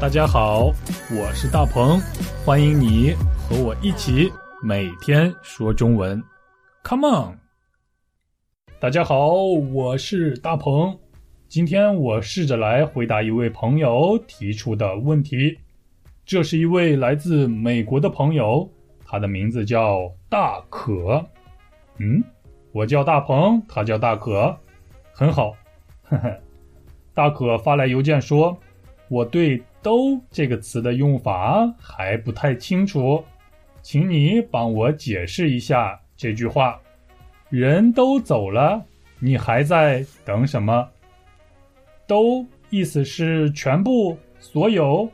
大家好，我是大鹏，欢迎你和我一起每天说中文，Come on！大家好，我是大鹏，今天我试着来回答一位朋友提出的问题。这是一位来自美国的朋友，他的名字叫大可。嗯，我叫大鹏，他叫大可，很好。呵呵，大可发来邮件说，我对“都”这个词的用法还不太清楚，请你帮我解释一下这句话。人都走了，你还在等什么？都意思是全部、所有，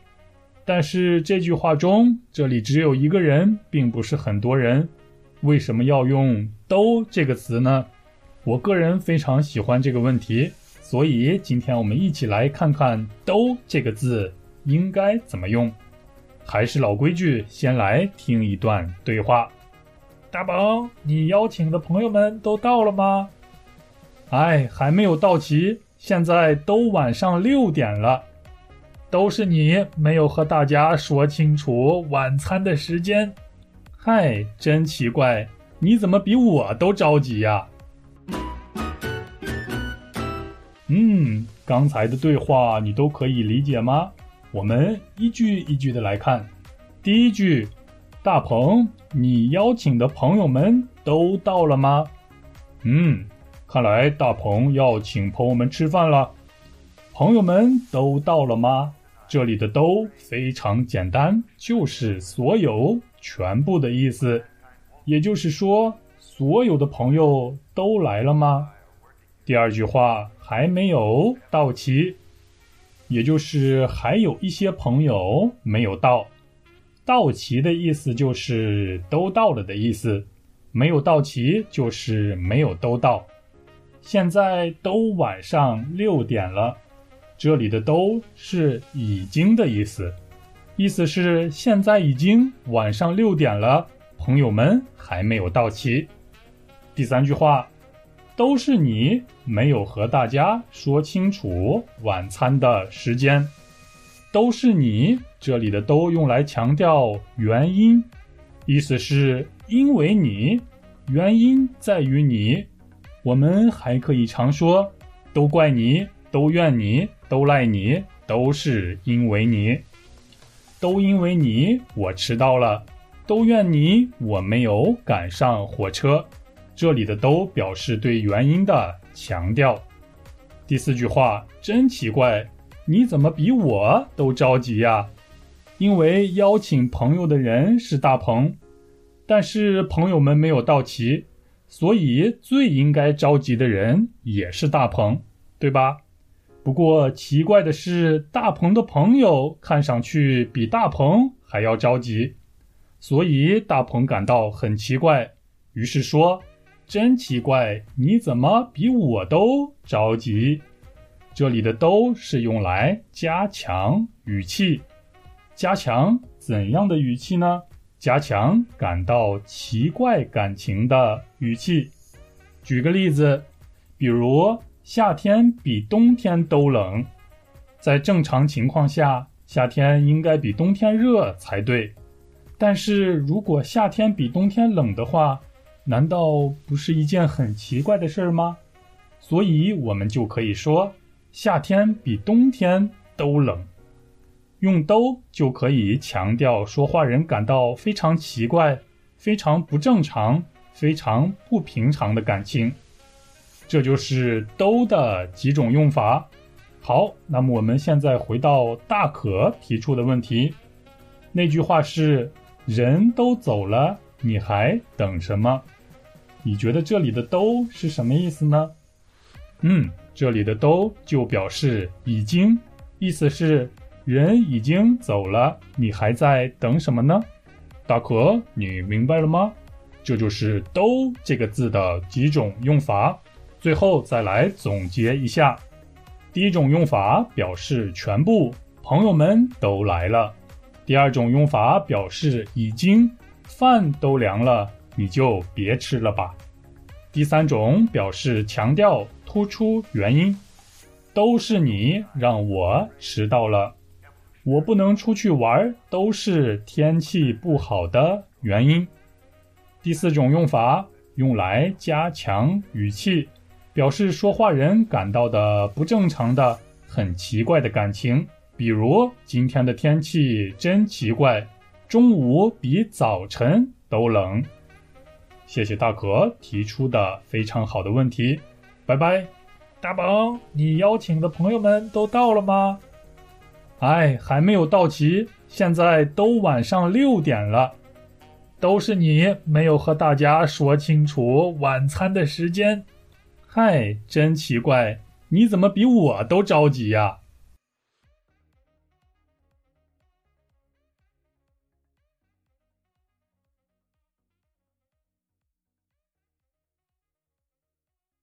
但是这句话中这里只有一个人，并不是很多人，为什么要用“都”这个词呢？我个人非常喜欢这个问题。所以，今天我们一起来看看“都”这个字应该怎么用。还是老规矩，先来听一段对话。大宝，你邀请的朋友们都到了吗？哎，还没有到齐，现在都晚上六点了。都是你没有和大家说清楚晚餐的时间。嗨，真奇怪，你怎么比我都着急呀？嗯，刚才的对话你都可以理解吗？我们一句一句的来看。第一句，大鹏，你邀请的朋友们都到了吗？嗯，看来大鹏要请朋友们吃饭了。朋友们都到了吗？这里的“都”非常简单，就是所有、全部的意思。也就是说，所有的朋友都来了吗？第二句话。还没有到齐，也就是还有一些朋友没有到。到齐的意思就是都到了的意思，没有到齐就是没有都到。现在都晚上六点了，这里的都是已经的意思，意思是现在已经晚上六点了，朋友们还没有到齐。第三句话。都是你没有和大家说清楚晚餐的时间，都是你这里的“都”用来强调原因，意思是因为你，原因在于你。我们还可以常说“都怪你，都怨你，都赖你，都是因为你”，都因为你我迟到了，都怨你我没有赶上火车。这里的“都”表示对原因的强调。第四句话真奇怪，你怎么比我都着急呀？因为邀请朋友的人是大鹏，但是朋友们没有到齐，所以最应该着急的人也是大鹏，对吧？不过奇怪的是，大鹏的朋友看上去比大鹏还要着急，所以大鹏感到很奇怪，于是说。真奇怪，你怎么比我都着急？这里的“都”是用来加强语气，加强怎样的语气呢？加强感到奇怪感情的语气。举个例子，比如夏天比冬天都冷，在正常情况下，夏天应该比冬天热才对。但是如果夏天比冬天冷的话，难道不是一件很奇怪的事儿吗？所以我们就可以说，夏天比冬天都冷。用“都”就可以强调说话人感到非常奇怪、非常不正常、非常不平常的感情。这就是“都”的几种用法。好，那么我们现在回到大可提出的问题，那句话是：“人都走了，你还等什么？”你觉得这里的“都”是什么意思呢？嗯，这里的“都”就表示已经，意思是人已经走了，你还在等什么呢？大可，你明白了吗？这就是“都”这个字的几种用法。最后再来总结一下：第一种用法表示全部朋友们都来了；第二种用法表示已经饭都凉了。你就别吃了吧。第三种表示强调、突出原因，都是你让我迟到了。我不能出去玩，都是天气不好的原因。第四种用法用来加强语气，表示说话人感到的不正常的、很奇怪的感情。比如今天的天气真奇怪，中午比早晨都冷。谢谢大可提出的非常好的问题，拜拜。大鹏，你邀请的朋友们都到了吗？哎，还没有到齐，现在都晚上六点了。都是你没有和大家说清楚晚餐的时间，嗨，真奇怪，你怎么比我都着急呀？